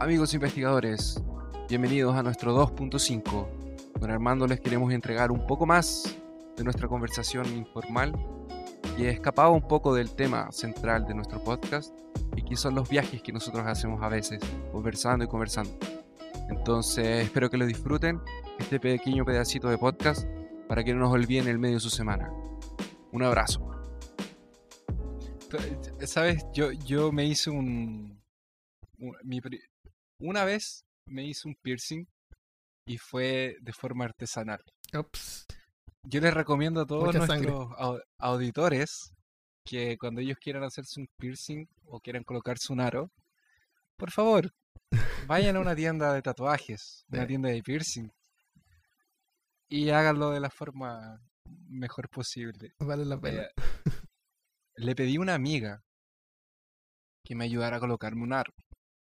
Amigos investigadores, bienvenidos a nuestro 2.5. Con Armando les queremos entregar un poco más de nuestra conversación informal y escapado un poco del tema central de nuestro podcast y que son los viajes que nosotros hacemos a veces, conversando y conversando. Entonces espero que lo disfruten, este pequeño pedacito de podcast, para que no nos olviden el medio de su semana. Un abrazo. ¿Sabes? Yo, yo me hice un... un- mi una vez me hice un piercing y fue de forma artesanal. Ups. Yo les recomiendo a todos Mucha sangre. nuestros au- auditores que cuando ellos quieran hacerse un piercing o quieran colocarse un aro, por favor, vayan a una tienda de tatuajes, una Sí. tienda de piercing y háganlo de la forma mejor posible. Vale la pena. Eh, le pedí a una amiga que me ayudara a colocarme un aro,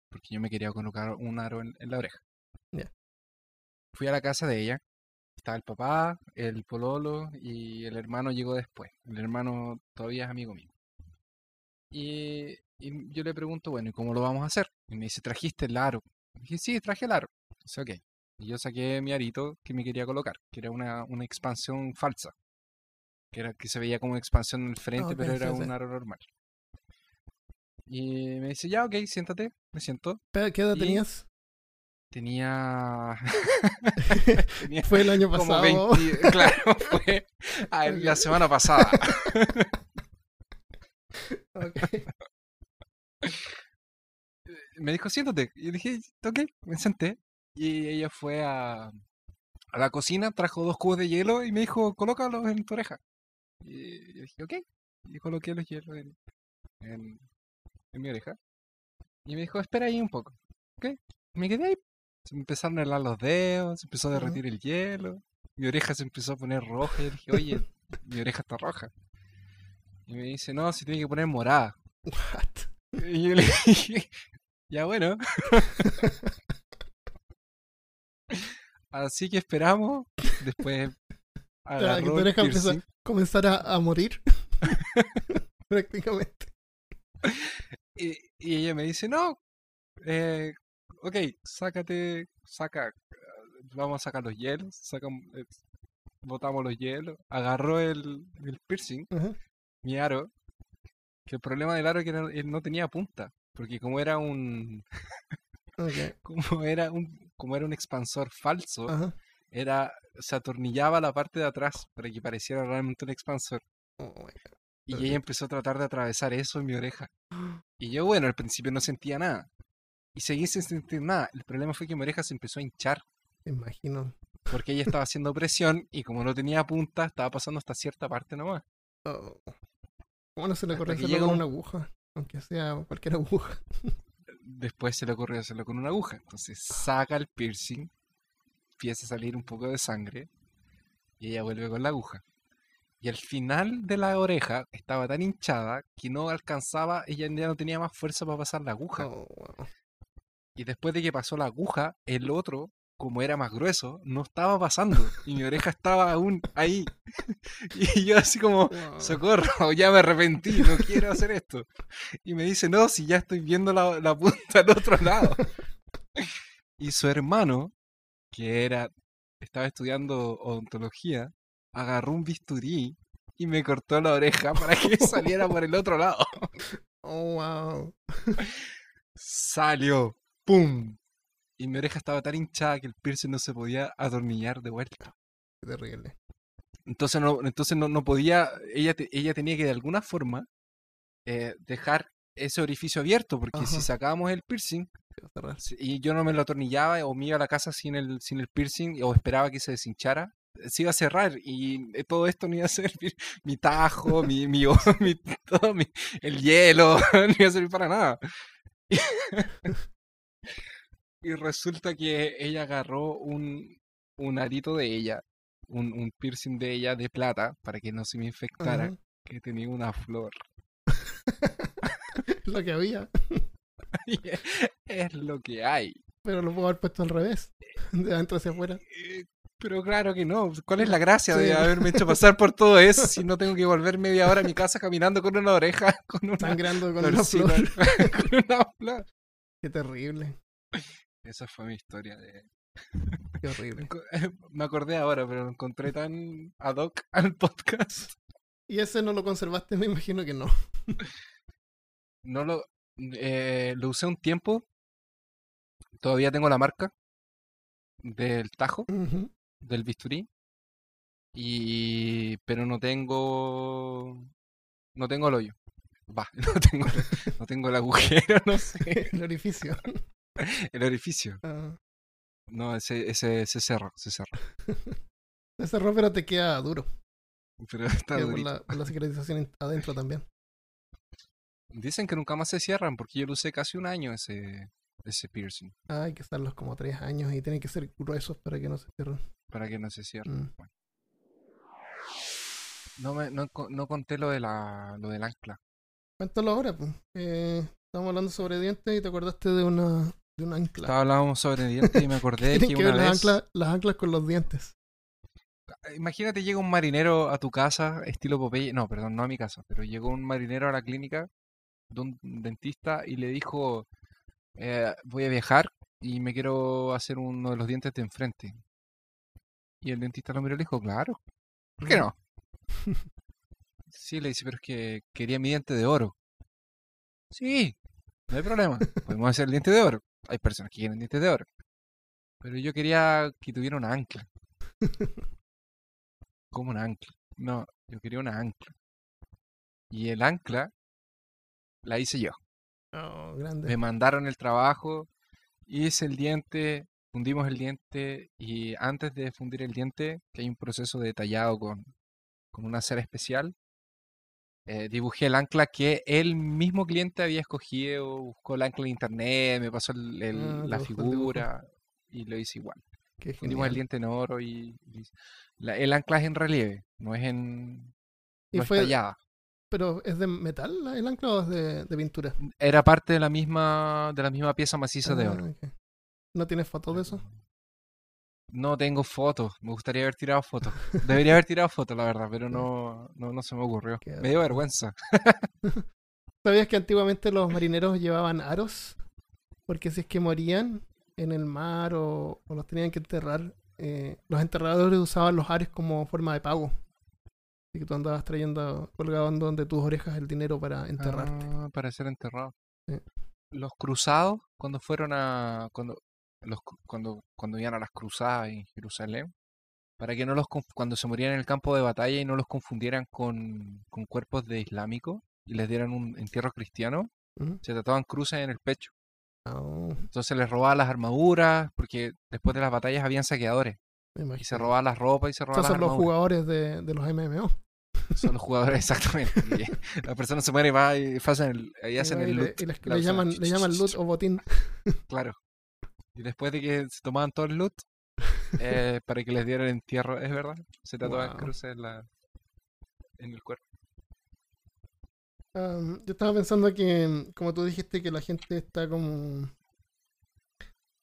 porque yo me quería colocar un aro en, en la oreja. Fui a la casa de ella, estaba el papá, el pololo y el hermano llegó después. El hermano todavía es amigo mío. Y, y yo le pregunto, bueno, ¿y cómo lo vamos a hacer? Y me dice, ¿trajiste el aro? Y dije, sí, traje el aro. Dice, ok. Y yo saqué mi arito que me quería colocar, que era una, una expansión falsa. Que, era, que se veía como expansión en el frente, pero era un aro normal. Y me dice, ya, ok, siéntate. Me siento. Pero, ¿Qué edad y- tenías? Tenía... tenía Fue el año pasado. 20 Claro, fue ah, la semana pasada. Ok. me dijo, siéntate. Y yo dije, ok, me senté. Y ella fue a, a la cocina, trajo dos cubos de hielo y me dijo, colócalos en tu oreja. Y yo dije, ok. Y coloqué los hielos en, en, en mi oreja. Y me dijo, espera ahí un poco. Ok. Me quedé ahí. Se me empezaron a helar los dedos, se empezó a derretir el hielo. Mi oreja se empezó a poner roja. Y yo dije, oye, mi oreja está roja. Y me dice, no, se tiene que poner morada. What? Y yo le dije, ya bueno. Así que esperamos. Después Claro, que tu oreja a comenzar a, a morir. Prácticamente. Y, y ella me dice, no, eh, ok, sácate, saca, vamos a sacar los hielos, sacamos, eh, botamos los hielos, agarró el, el piercing, mi aro, que el problema del aro es que no, él no tenía punta, porque como era un, como era un, como era un expansor falso, Ajá. Era, se atornillaba la parte de atrás para que pareciera realmente un expansor. Oh. Y ella empezó a tratar de atravesar eso en mi oreja. Y yo, bueno, al principio no sentía nada. Y seguí sin sentir nada. El problema fue que mi oreja se empezó a hinchar. Me imagino. Porque ella estaba haciendo presión y como no tenía punta, estaba pasando hasta cierta parte nomás. Oh. ¿Cómo no se le que hacerlo con un- una aguja? Aunque sea cualquier aguja. Después se le ocurrió hacerlo con una aguja. Entonces saca el piercing, empieza a salir un poco de sangre y ella vuelve con la aguja. Y al final de la oreja estaba tan hinchada que no alcanzaba, ella ya no tenía más fuerza para pasar la aguja. Oh, wow. Y después de que pasó la aguja, el otro, como era más grueso, no estaba pasando. Y mi oreja estaba aún ahí. Y yo así como, Wow. socorro, ya me arrepentí, no quiero hacer esto. Y me dice, no, si ya estoy viendo la, la punta al otro lado. Y su hermano, que era, estaba estudiando odontología, agarró un bisturí y me cortó la oreja para que saliera por el otro lado. Oh, wow. Salió. ¡Pum! Y mi oreja estaba tan hinchada que el piercing no se podía atornillar de vuelta. Qué terrible. Entonces no, entonces no, no podía, ella, te- ella tenía que de alguna forma eh, dejar ese orificio abierto, porque si sacábamos el piercing y yo no me lo atornillaba o me iba a la casa sin el, sin el piercing o esperaba que se deshinchara, se iba a cerrar y eh, todo esto no iba a servir. Mi tajo, mi, mi, mi- todo mi- el hielo, no iba a servir para nada. Y resulta que ella agarró un, un arito de ella, un, un piercing de ella de plata para que no se me infectara, que tenía una flor. Lo que había. Es lo que hay. Pero lo puedo haber puesto al revés. De adentro hacia afuera. Eh, Pero claro que no. ¿Cuál es la gracia de haberme hecho pasar por todo eso si no tengo que volver media hora a mi casa caminando con una oreja, con una Sangrando con una florcita, flor. con una flor? Qué terrible. Esa fue mi historia de... Qué horrible. Me acordé ahora, pero lo encontré tan ad hoc al podcast. ¿Y ese no lo conservaste? Me imagino que no. No lo... eh, lo usé un tiempo. Todavía tengo la marca del tajo, del bisturí. Y... Pero no tengo... No tengo el hoyo. Va, no tengo, no tengo el agujero, no sé. El orificio. El orificio. Ah, No, ese, ese se cerró, se cerró. se cerró, pero te queda duro. Pero está durito. la, in- adentro también. Dicen que nunca más se cierran porque yo lo usé casi un año ese, ese piercing. Ah, hay que estarlos como tres años y tienen que ser gruesos para que no se cierren. Para que no se cierren. Mm. No, me, no, no conté lo, de la, lo del ancla. Cuéntalo ahora, pues. Eh, estamos hablando sobre dientes y te acordaste de una, de un ancla. Estaba hablando sobre dientes y me acordé que que una ver las vez... anclas, las anclas con los dientes. Imagínate, llega un marinero a tu casa, estilo Popeye. No, perdón, no a mi casa, pero llegó un marinero a la clínica de un dentista y le dijo: eh, Voy a viajar y me quiero hacer uno de los dientes de enfrente. Y el dentista lo miró y le dijo: Claro, ¿por qué no? Sí, le dice, pero es que quería mi diente de oro. Sí, no hay problema, podemos hacer el diente de oro. Hay personas que quieren dientes de oro. Pero yo quería que tuviera una ancla. Como un ancla. No, yo quería una ancla. Y el ancla la hice yo. Oh, grande. Me mandaron el trabajo, hice el diente, fundimos el diente y antes de fundir el diente, que hay un proceso detallado con, con una cera especial, eh, dibujé el ancla que el mismo cliente había escogido, buscó el ancla en internet, me pasó el- el- Ah, la figura y lo hice igual. Qué Fundimos el diente en oro y, y la- el ancla es en relieve, no es en ¿Y no es tallada. ¿Pero es de metal el ancla o es de, de pintura? Era parte de la misma de la misma pieza maciza de Ah, oro. ¿No tienes fotos de eso? No tengo fotos, me gustaría haber tirado fotos. Debería haber tirado fotos, la verdad, pero no, no, no se me ocurrió. Qué Me dio vergüenza. ¿Sabías que antiguamente los marineros llevaban aros? Porque si es que morían en el mar o, o los tenían que enterrar, eh, los enterradores usaban los aros como forma de pago. Así que tú andabas trayendo, colgando de tus orejas el dinero para enterrarte. Ah, para ser enterrado. Sí. Los cruzados, cuando fueron a. Cuando, los, cuando, cuando iban a las cruzadas en Jerusalén, para que no los. Cuando se morían en el campo de batalla y no los confundieran con, con cuerpos de islámicos y les dieran un entierro cristiano, se trataban cruces en el pecho. Oh, Entonces les robaban las armaduras, porque después de las batallas habían saqueadores. Y se robaban las ropas y se robaban Estos las son los jugadores de, de los MMO. Son los jugadores, exactamente. Y la persona se muere y va y hacen el, y hacen Y el le- loot. y les- la le, llaman, le llaman loot o botín. Claro. Y después de que se tomaban todo el loot, eh, para que les dieran entierro, es verdad, se tatuaban Wow. cruces en, la, en el cuerpo. Yo estaba pensando que, como tú dijiste, que la gente está como.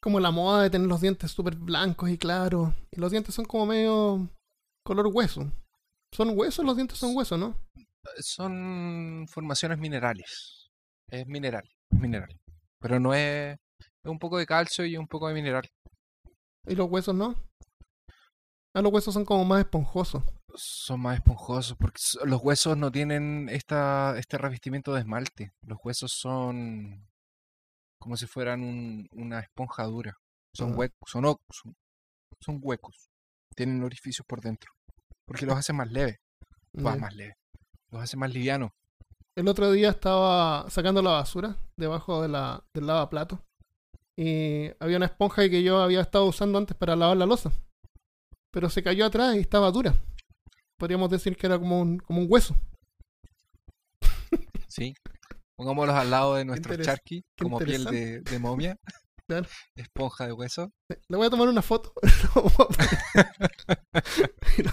Como la moda de tener los dientes súper blancos y claros. Y los dientes son como medio. color hueso. ¿Son huesos? Los dientes son huesos, ¿no? Son formaciones minerales. Es mineral, mineral. Pero no es, es un poco de calcio y un poco de mineral. Y los huesos no. Ah, los huesos son como más esponjosos. Son más esponjosos porque los huesos no tienen esta, este revestimiento de esmalte. Los huesos son como si fueran un- una esponja dura. Son huecos, son, son, son huecos. Tienen orificios por dentro. Porque los hace más leves. Bah, Ya. más leves. Los hace más livianos. El otro día estaba sacando la basura debajo de la, del lavaplato. Y había una esponja que yo había estado usando antes para lavar la losa. Pero se cayó atrás y estaba dura. Podríamos decir que era como un, como un hueso. ¿Sí? Pongámoslos al lado de nuestro charqui, como piel de, de momia. Claro. Esponja de hueso. Le voy a tomar una foto.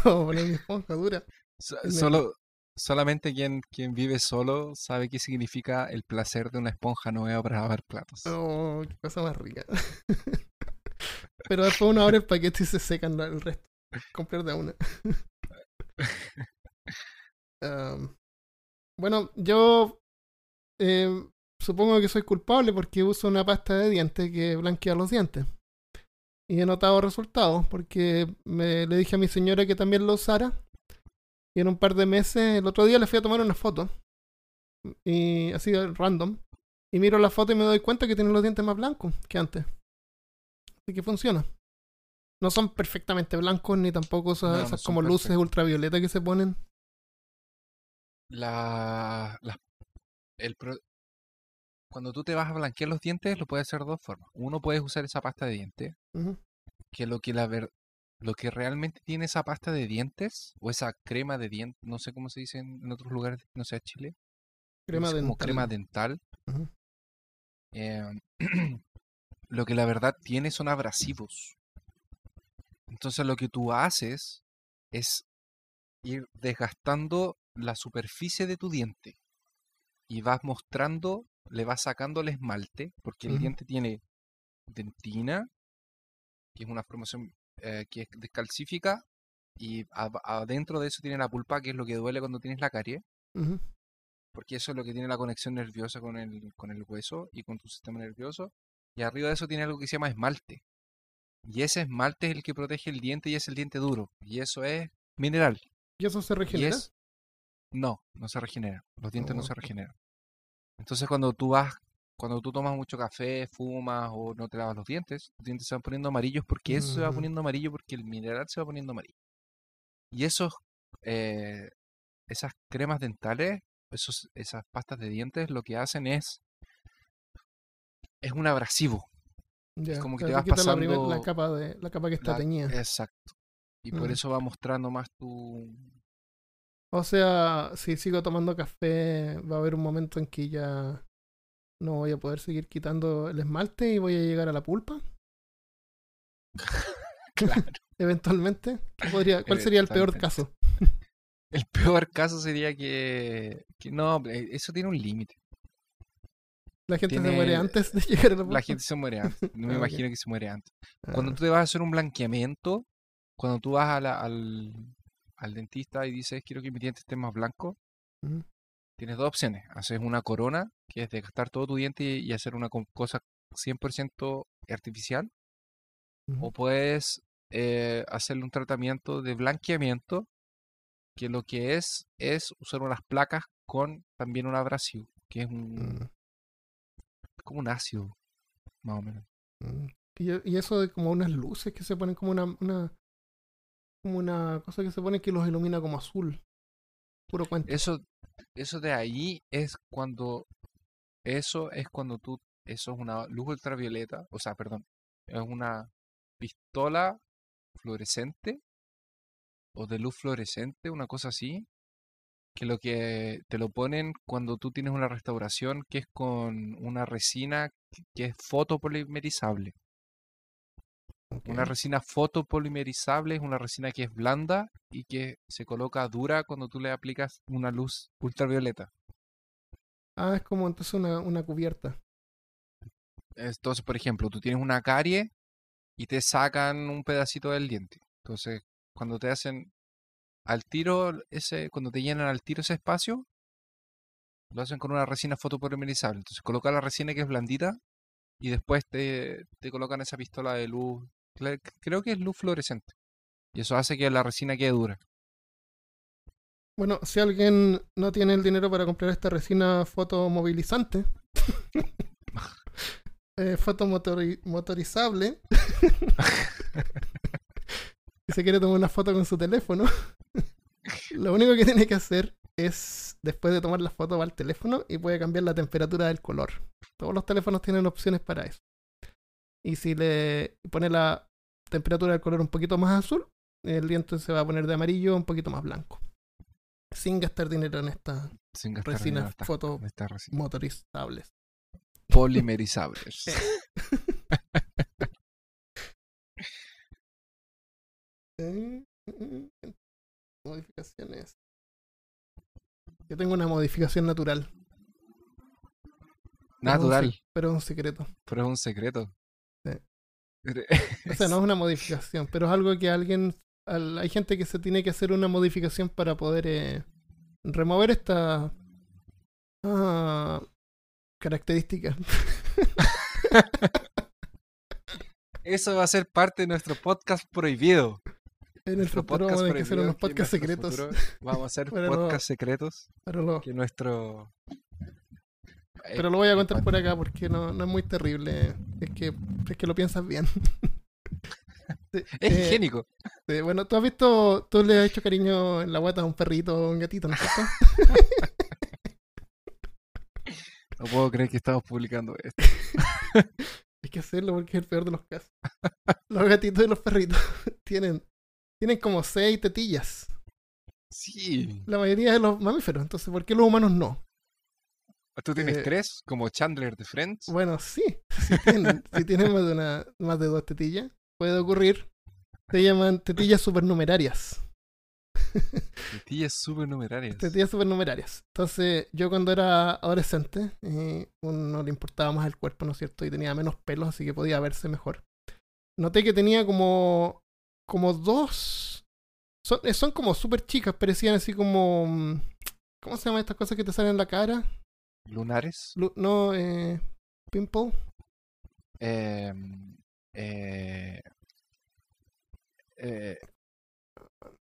A poner- mi esponja dura. So- Solo, solamente quien, quien vive solo sabe qué significa el placer de una esponja nueva para lavar platos. Oh, qué cosa más rica. Pero después uno abre el paquete y se secan el resto. comprar de una. Bueno, yo eh, supongo que soy culpable porque uso una pasta de dientes que blanquea los dientes. Y he notado resultados porque me, le dije a mi señora que también lo usara. Y en un par de meses, el otro día le fui a tomar una foto. Y así random. Y miro la foto y me doy cuenta que tiene los dientes más blancos que antes. Así que funciona. No son perfectamente blancos ni tampoco esas, No, esas son como luces perfectos. ultravioleta que se ponen. La, la- el pro- cuando tú te vas a blanquear los dientes, lo puedes hacer de dos formas. Uno, puedes usar esa pasta de dientes, que lo que la ver, lo que realmente tiene esa pasta de dientes, o esa crema de dientes, no sé cómo se dice en, en otros lugares, no sé, Chile, Crema es como dental. crema dental. Eh, lo que la verdad tiene son abrasivos. Entonces lo que tú haces es ir desgastando la superficie de tu diente y vas mostrando, le vas sacando el esmalte, porque el diente tiene dentina, que es una formación eh, que es descalcífica, y adentro de eso tiene la pulpa, que es lo que duele cuando tienes la carie, porque eso es lo que tiene la conexión nerviosa con el, con el hueso y con tu sistema nervioso. Y arriba de eso tiene algo que se llama esmalte. Y ese esmalte es el que protege el diente y es el diente duro. Y eso es mineral. ¿Y eso se regenera? es... No, no se regenera. Los dientes no Oh. se regeneran. Entonces cuando tú vas, cuando tú tomas mucho café, fumas o no te lavas los dientes, los dientes se van poniendo amarillos porque eso se va poniendo amarillo porque el mineral se va poniendo amarillo. Y esos, eh, esas cremas dentales, esos, esas pastas de dientes, lo que hacen es, es un abrasivo. Ya, como que te vas quita la, primer- la pasando capa de la capa que está La- teñida. Exacto. Y por Mm. eso va mostrando más tu, O sea, si sigo tomando café, va a haber un momento en que ya no voy a poder seguir quitando el esmalte y voy a llegar a la pulpa. Claro. Eventualmente. ¿Qué podría, ¿Cuál sería el peor caso? El peor caso sería que, que no, eh, eso tiene un límite. La gente se muere antes de llegar a la pulpa. La gente se muere antes. No me Ah, imagino que se muere antes. Cuando Ah, tú te vas a hacer un blanqueamiento, cuando tú vas a la- al, al dentista y dices quiero que mi diente esté más blanco, ujú. tienes dos opciones. Haces una corona, que es desgastar todo tu diente y, y hacer una co- cosa 100% artificial, o puedes eh, hacerle un tratamiento de blanqueamiento, que lo que es es usar unas placas con también un abrasivo, que es un, Mm, como un ácido, más o menos. mm. Y, y eso de como unas luces que se ponen como una, una como una cosa que se pone que los ilumina como azul. Puro cuento. Eso, eso de ahí es cuando, eso es cuando tú, eso es una luz ultravioleta, o sea, perdón, es una pistola fluorescente o de luz fluorescente, una cosa así, que lo que te lo ponen cuando tú tienes una restauración que es con una resina que- que es fotopolimerizable. Una resina fotopolimerizable es una resina que es blanda y que se coloca dura cuando tú le aplicas una luz ultravioleta. Ah, es como entonces una, una cubierta. Entonces, por ejemplo, tú tienes una carie y te sacan un pedacito del diente. Entonces, cuando te hacen al tiro ese, cuando te llenan al tiro ese espacio, lo hacen con una resina fotopolimerizable. Entonces, coloca la resina que es blandita y después te, te colocan esa pistola de luz. Cre- Creo que es luz fluorescente. Y eso hace que la resina quede dura. Bueno, si alguien no tiene el dinero para comprar esta resina fotomovilizante, eh, fotomotorizable, y se quiere tomar una foto con su teléfono, lo único que tiene que hacer es, después de tomar la foto, va al teléfono y puede cambiar la temperatura del color. Todos los teléfonos tienen opciones para eso. Y si le pone la temperatura del color un poquito más azul, el diente se va a poner de amarillo un poquito más blanco. Sin gastar dinero en estas resinas en estas- foto en estas resinas. motorizables. Polimerizables. Eh, eh, eh, Modificaciones. Yo tengo una modificación natural. Natural, Pero es un secreto. pero es un secreto. O sea, no es una modificación, pero es algo que alguien al- hay gente que se tiene que hacer una modificación para poder eh, remover esta ah, característica. Eso va a ser parte de nuestro podcast prohibido. En Nuestro futuro vamos a hacer unos podcasts secretos. futuro Vamos a hacer podcasts secretos. Pero lo, Que nuestro. Eh, pero lo voy a contar por acá porque no, no es muy terrible. Es que, es que lo piensas bien. Sí, Es eh, higiénico. sí, bueno, tú has visto, tú le has hecho cariño en la guata a un perrito o un gatito, ¿no es cierto? No puedo creer que estamos publicando esto. Hay que hacerlo porque es el peor de los casos. Los gatitos y los perritos tienen, tienen como seis tetillas. Sí. La mayoría de los mamíferos. Entonces, ¿por qué los humanos no? ¿Tú tienes Eh, tres? Como Chandler de Friends. Bueno, sí. Si tienen, si tienen más, de una, más de dos tetillas, puede ocurrir. Se llaman tetillas supernumerarias. Tetillas supernumerarias. Tetillas supernumerarias. Entonces, yo cuando era adolescente, eh, uno le importaba más el cuerpo, ¿no es cierto? Y tenía menos pelos, así que podía verse mejor. Noté que tenía como, como dos... Son, eh, son como súper chicas, parecían así como... mm, ¿Cómo se llaman estas cosas que te salen en la cara? Lunares. Lu- No, eh... Pimple. Eh, eh, eh,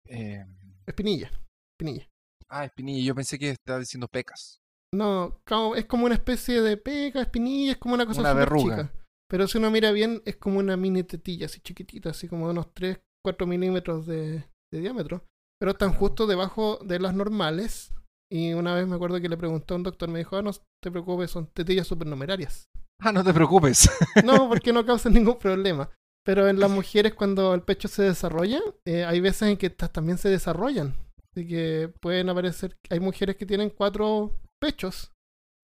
eh, Espinilla. Espinilla. ah, espinilla. Yo pensé que estaba diciendo pecas. No, es como una especie de pega, espinilla, es como una cosa Una verruga. chica. Pero si uno mira bien, es como una mini tetilla, así chiquitita, así como de unos 3, 4 milímetros de, de diámetro. Pero están justo debajo de las normales. Y una vez me acuerdo que le preguntó a un doctor, me dijo, ah, no te preocupes, son tetillas supernumerarias. Ah, no te preocupes. No, porque no causan ningún problema. Pero en las mujeres, cuando el pecho se desarrolla, eh, hay veces en que estas también se desarrollan. Así que pueden aparecer, hay mujeres que tienen cuatro pechos,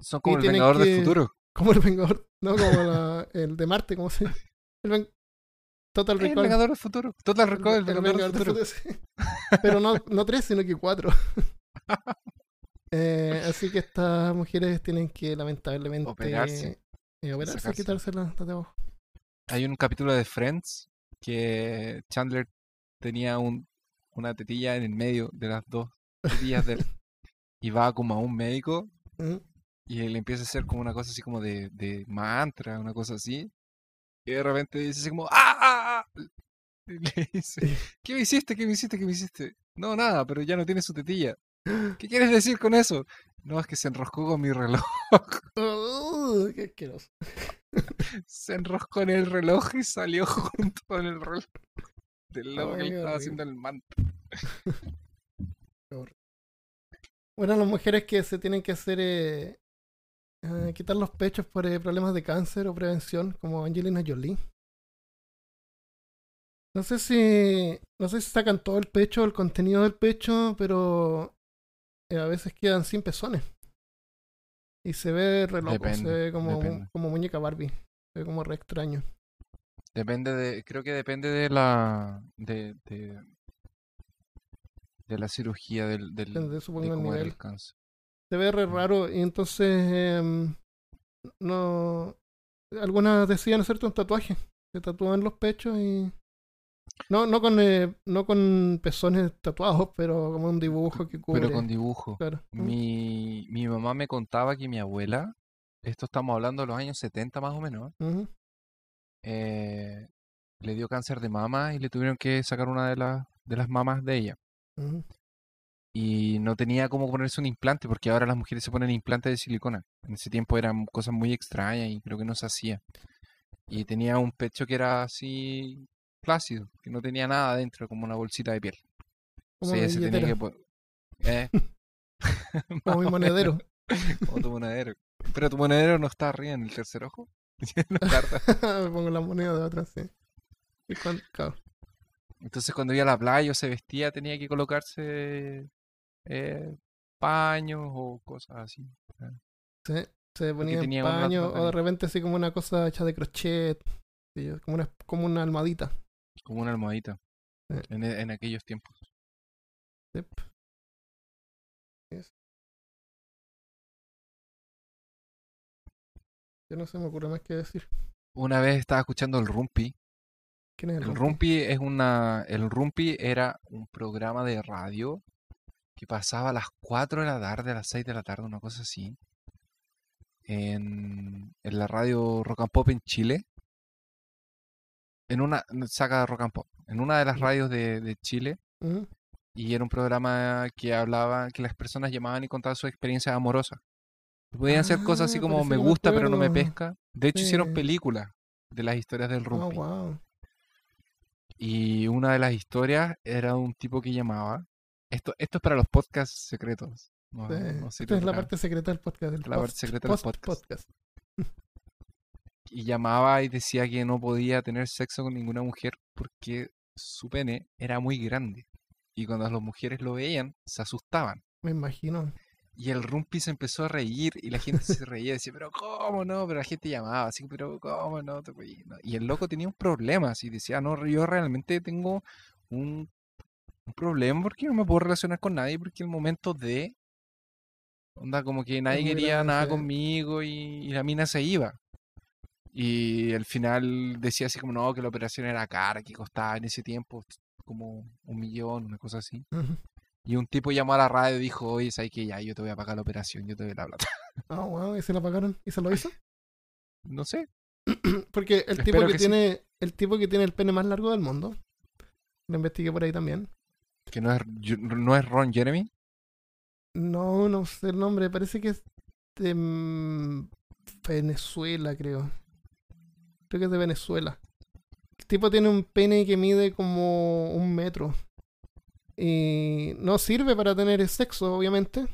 Son como el Vengador que- del Futuro. como el Vengador, no como la- el de Marte, como se el Ven- Total El Recall. Vengador del Futuro. Total El- Recall, el el Vengador del Vengador del Futuro. Futuro, sí. Pero no, no tres, sino que cuatro. Eh, así que estas mujeres tienen que lamentablemente Operarse. eh, operarse, Sacarse. quitárselas de abajo. Hay un capítulo de Friends que Chandler tenía un, una tetilla en el medio de las dos tetillas de. Y va como a un médico ¿Mm? y él empieza a hacer como una cosa así como de, de mantra, una cosa así. Y de repente dice así como ¡Ah! ah, ah", Y le dice, ¿qué me hiciste? ¿Qué me hiciste? ¿Qué me hiciste? No, nada, pero ya no tiene su tetilla. ¿Qué quieres decir con eso? No, es que se enroscó con mi reloj. Uh, qué asqueroso. Se enroscó en el reloj y salió junto con el reloj del loco que Ay, le estaba haciendo el manto. Bueno, las mujeres que se tienen que hacer eh, eh, quitar los pechos por eh, problemas de cáncer o prevención, como Angelina Jolie. No sé si no sé si sacan todo el pecho, el contenido del pecho, pero a veces quedan sin pezones. Y se ve re loco, se ve como, como muñeca Barbie. Se ve como re extraño. Depende de, creo que depende de la, de, de, de la cirugía del, del Depende, de el nivel. el cáncer. se ve re Mm. raro y entonces em, no algunas decían hacerte un tatuaje se tatúan los pechos y no no con eh, no con pezones tatuados pero como un dibujo que cubre Pero con dibujo. claro. Mi, mi mamá me contaba que mi abuela, esto estamos hablando de los años 70 más o menos, eh, le dio cáncer de mama y le tuvieron que sacar una de las, de las mamas de ella. Y no tenía cómo ponerse un implante porque ahora las mujeres se ponen implantes de silicona. En ese tiempo eran cosas muy extrañas y creo que no se hacía. Y tenía un pecho que era así plácido, que no tenía nada adentro, como una bolsita de piel. como tenía que po- eh, como mi monedero como tu monedero. Pero tu monedero no está arriba en el tercer ojo. No. Me pongo la moneda de atrás sí y cuan- claro, Entonces cuando iba a la playa o se vestía tenía que colocarse eh, paños o cosas así. sí, se ponía en paño o de repente así como una cosa hecha de crochet sí, como una como una almohadita Como una almohadita. En, e- en aquellos tiempos. Yep. Yes. Ya no se me ocurre más que decir. Una vez estaba escuchando el Rumpi ¿Quién es el, El Rumpi? Rumpi es una. El Rumpi era un programa de radio que pasaba a las 4 de la tarde, a las 6 de la tarde, una cosa así. En, en la radio Rock and Pop en Chile. En una. Saca Rock and Pop. En una de las Ya. radios de, de Chile. Y era un programa que hablaba, que las personas llamaban y contaban sus experiencias amorosas. Podían ser cosas así Ah, como me gusta pero no me pesca. De hecho hicieron películas de las historias del Oh, wow. Y una de las historias era un tipo que llamaba. Esto, esto es para los podcasts secretos. No, Sí, no Esta es la parte secreta del podcast. Del La parte post- secreta del podcast. Y llamaba y decía que no podía tener sexo con ninguna mujer porque su pene era muy grande. Y cuando las mujeres lo veían, se asustaban. Me imagino. Y el Rumpi se empezó a reír y la gente se reía. Decía, pero ¿cómo no? Pero la gente llamaba así, pero ¿cómo no? te reí?". No. Y el loco tenía un problema. Así decía, no, yo realmente tengo un, un problema porque no me puedo relacionar con nadie porque el momento de... Onda, como que nadie quería grande, nada conmigo y, y la mina se iba. Y al final decía así como, no, que la operación era cara, que costaba en ese tiempo como un millón, una cosa así. Y un tipo llamó a la radio y dijo, oye, ¿sabes que Ya, yo te voy a pagar la operación, yo te doy la plata. Ah, wow. ¿Y se la pagaron? ¿Y se lo hizo? No sé. Porque el tipo que, sí. tiene el tipo que tiene el pene más largo del mundo, lo investigué por ahí también. Que no es, no es Ron Jeremy. No, no sé el nombre, parece que es de mm, Venezuela, creo. Creo que es de Venezuela. El tipo tiene un pene que mide como un metro. Y no sirve para tener sexo, obviamente.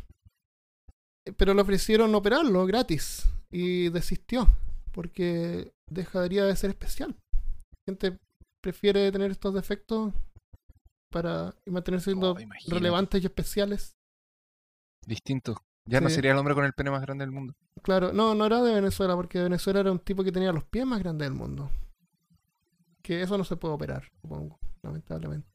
Pero le ofrecieron operarlo gratis. Y desistió. Porque dejaría de ser especial. La gente prefiere tener estos defectos para mantenerse siendo Oh, imagínate. relevantes y especiales. Distinto. Ya no sería el hombre con el pene más grande del mundo. Claro, no, no era de Venezuela, porque Venezuela era un tipo que tenía los pies más grandes del mundo. Que eso no se puede operar, supongo, lamentablemente.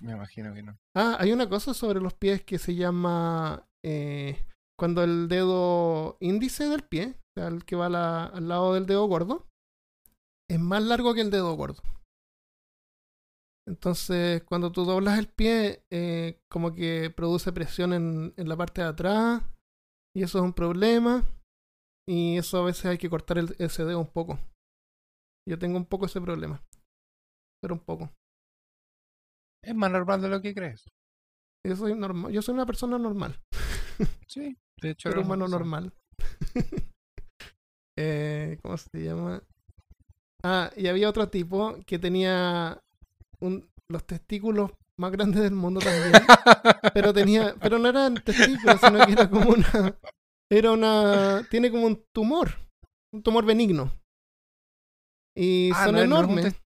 Me imagino que no. Ah, hay una cosa sobre los pies que se llama eh, cuando el dedo índice del pie, o sea, el que va la- al lado del dedo gordo, es más largo que el dedo gordo. Entonces, cuando tú doblas el pie, eh, como que produce presión en, en la parte de atrás, y eso es un problema, y eso a veces hay que cortar el, ese dedo un poco. Yo tengo un poco ese problema, pero un poco. Es más normal de lo que crees. Yo soy, normal, yo soy una persona normal. Sí. De hecho, ser humano normal. eh, ¿Cómo se llama? Ah, y había otro tipo que tenía un, los testículos más grandes del mundo también. pero tenía, pero no eran testículos, sino que era como una, era una, tiene como un tumor, un tumor benigno. Y Ah, son no es- no es un enormes,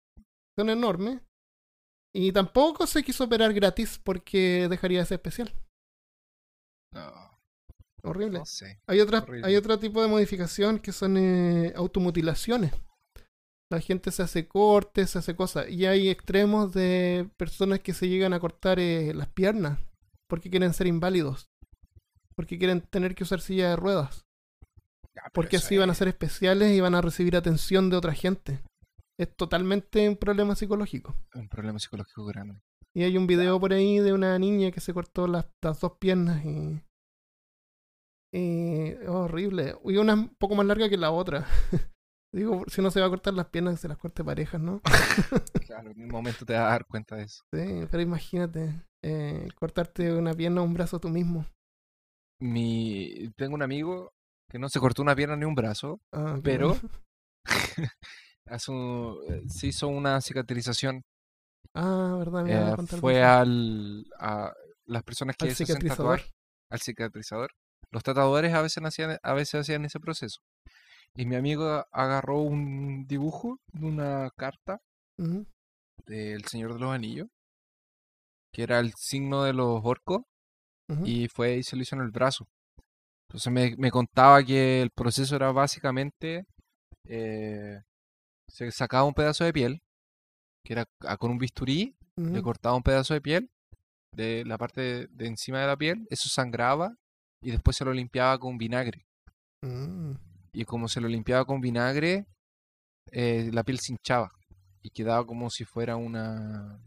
son enormes. Y tampoco se quiso operar gratis porque dejaría de ser especial. No, Horrible. no sé. Hay, otra, Horrible. hay otro tipo de modificación que son eh, automutilaciones. La gente se hace cortes, se hace cosas. Y hay extremos de personas que se llegan a cortar eh, las piernas porque quieren ser inválidos. Porque quieren tener que usar silla de ruedas. Ya, Porque así van a ser especiales y van a recibir atención de otra gente. Es totalmente un problema psicológico. un problema psicológico grande. Y hay un video por ahí de una niña que se cortó las, las dos piernas y. y es horrible. Y una un poco más larga que la otra. Digo, si uno se va a cortar las piernas, se las corte parejas, ¿no? Claro, en un momento te vas a dar cuenta de eso. Sí, pero imagínate, eh, cortarte una pierna o un brazo tú mismo. Mi... Tengo un amigo que no se cortó una pierna ni un brazo, Ah, pero eh, se hizo una cicatrización. Ah, verdad, me eh, a fue al, a las personas que Al se hacen tatuar, al cicatrizador. Los tatuadores a veces hacían, a veces hacían ese proceso. Y mi amigo agarró un dibujo de una carta del Señor de los Anillos, que era el signo de los orcos, y fue y se lo hizo en el brazo. Entonces me, me contaba que el proceso era básicamente, eh, se sacaba un pedazo de piel, que era con un bisturí, le cortaba un pedazo de piel, de la parte de, de encima de la piel, eso sangraba, y después se lo limpiaba con vinagre. Mm. Y como se lo limpiaba con vinagre, eh, la piel se hinchaba. y quedaba como si fuera una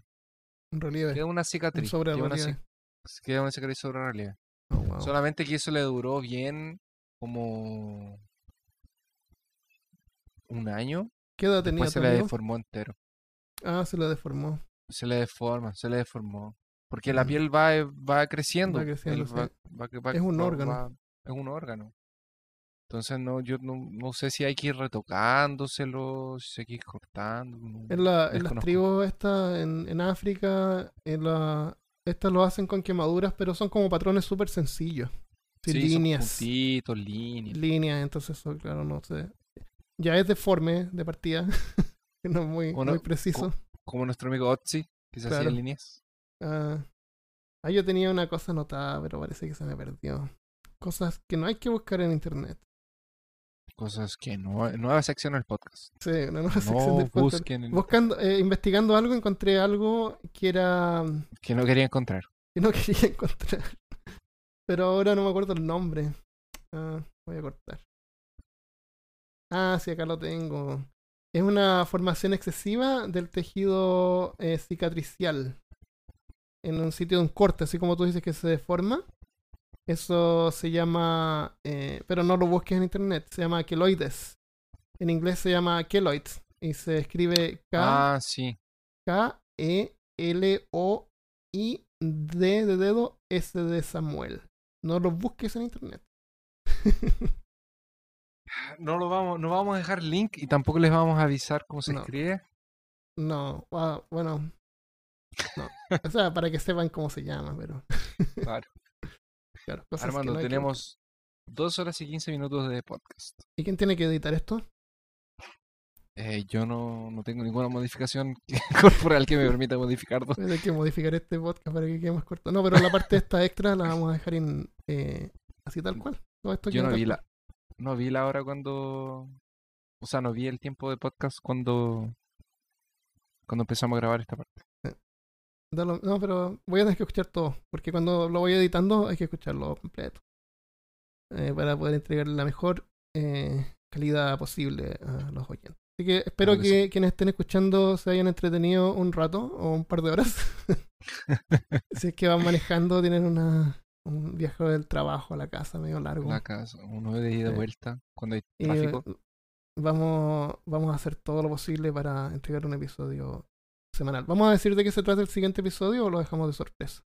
En relieve. queda una cicatriz, sobre queda una, relieve. cic- queda una cicatriz sobre relieve. Oh, wow. Solamente que eso le duró bien como un año, ¿Qué edad tenía después se le deformó entero. Ah, se lo deformó. Se le deforma, se le deformó. Porque la Mm. piel va, va creciendo. Va creciendo, el- sí. va- va- va- Es un órgano. es un órgano. Entonces no, yo no, no sé si hay que ir retocándoselo, si hay que ir cortando. no- En, la, en las tribus estas, en, en África, en la, estas lo hacen con quemaduras, pero son como patrones súper sencillos. Sí, son líneas. puntitos, líneas. líneas, entonces eso, claro, no sé. Ya es deforme de partida, no es muy, muy preciso. Como nuestro amigo Otzi, que se hacía Claro. líneas. Ah, ah, yo tenía una cosa anotada, pero parece que se me perdió. Cosas que no hay que buscar en internet. Cosas que no. Nueva sección del podcast. Sí, una nueva sección del podcast. busquen. Buscando, eh, investigando algo, encontré algo que era Que no quería encontrar. que no quería encontrar. Pero ahora no me acuerdo el nombre. Ah, voy a cortar. Ah, sí, acá lo tengo. Es una formación excesiva del tejido eh, cicatricial. En un sitio de un corte, así como tú dices que se deforma. Eso se llama, eh, pero no lo busques en internet, se llama queloides. En inglés se llama keloid y se escribe K Ah, sí. K-E-L-O-I D de dedo S de Samuel. No lo busques en internet. No lo vamos, no vamos a dejar link y tampoco les vamos a avisar cómo se No. escribe. no, ah, bueno. No. O sea, para que sepan cómo se llama, pero. Claro. Claro, Armando, no hay que tenemos dos horas y quince minutos de podcast. ¿Y quién tiene que editar esto? Eh, yo no, no tengo ninguna modificación corporal que me permita modificar dos. Hay que modificar este podcast para que quede más corto. No, pero la parte esta extra la vamos a dejar eh, así tal cual. Esto Yo no vi la, no vi la hora cuando, o sea, no vi el tiempo de podcast cuando, cuando empezamos a grabar esta parte. No, pero voy a tener que escuchar todo, porque cuando lo voy editando hay que escucharlo completo. Eh, para poder entregar la mejor eh, calidad posible a los oyentes. Así que espero Claro que que quienes estén escuchando se hayan entretenido un rato o un par de horas. si es que van manejando, tienen una, un viaje del trabajo a la casa medio largo. La casa, uno de ida y Sí. vuelta cuando hay tráfico. vamos, vamos a hacer todo lo posible para entregar un episodio semanal. ¿Vamos a decir de qué se trata el siguiente episodio o lo dejamos de sorpresa?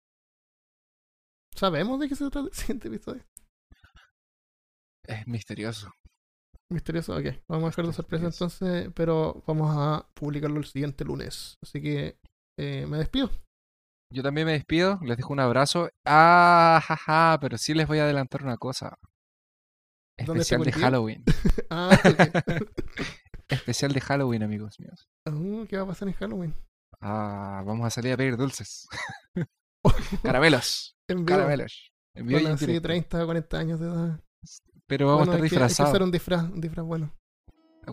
¿Sabemos de qué se trata el siguiente episodio? Es misterioso. Misterioso, ok. Vamos a dejar de sorpresa entonces, pero vamos a publicarlo el siguiente lunes. Así que eh, me despido. Yo también me despido, les dejo un abrazo. Ah, jaja, pero sí les voy a adelantar una cosa. ¿Dónde Especial de? Halloween. Ah. Especial de Halloween, amigos míos. Uh, ¿Qué va a pasar en Halloween? Ah, vamos a salir a pedir dulces. Caramelos. En vivo. Caramelos. En vivo así directo. 30 o 40 años de edad. Pero vamos Bueno, a estar hay que- que disfrazados. hacer un disfraz, un disfraz bueno.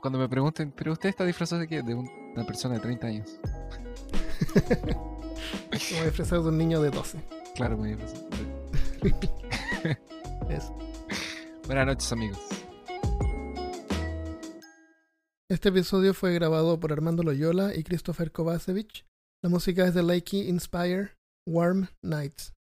Cuando me pregunten, ¿pero usted está disfrazado de qué? De un- una persona de 30 años. Como disfrazado de un niño de 12. Claro, muy disfrazado. Eso. Buenas noches, amigos. Este episodio fue grabado por Armando Loyola y Christopher Kovacevic. La música es de Lakey Inspire Warm Nights.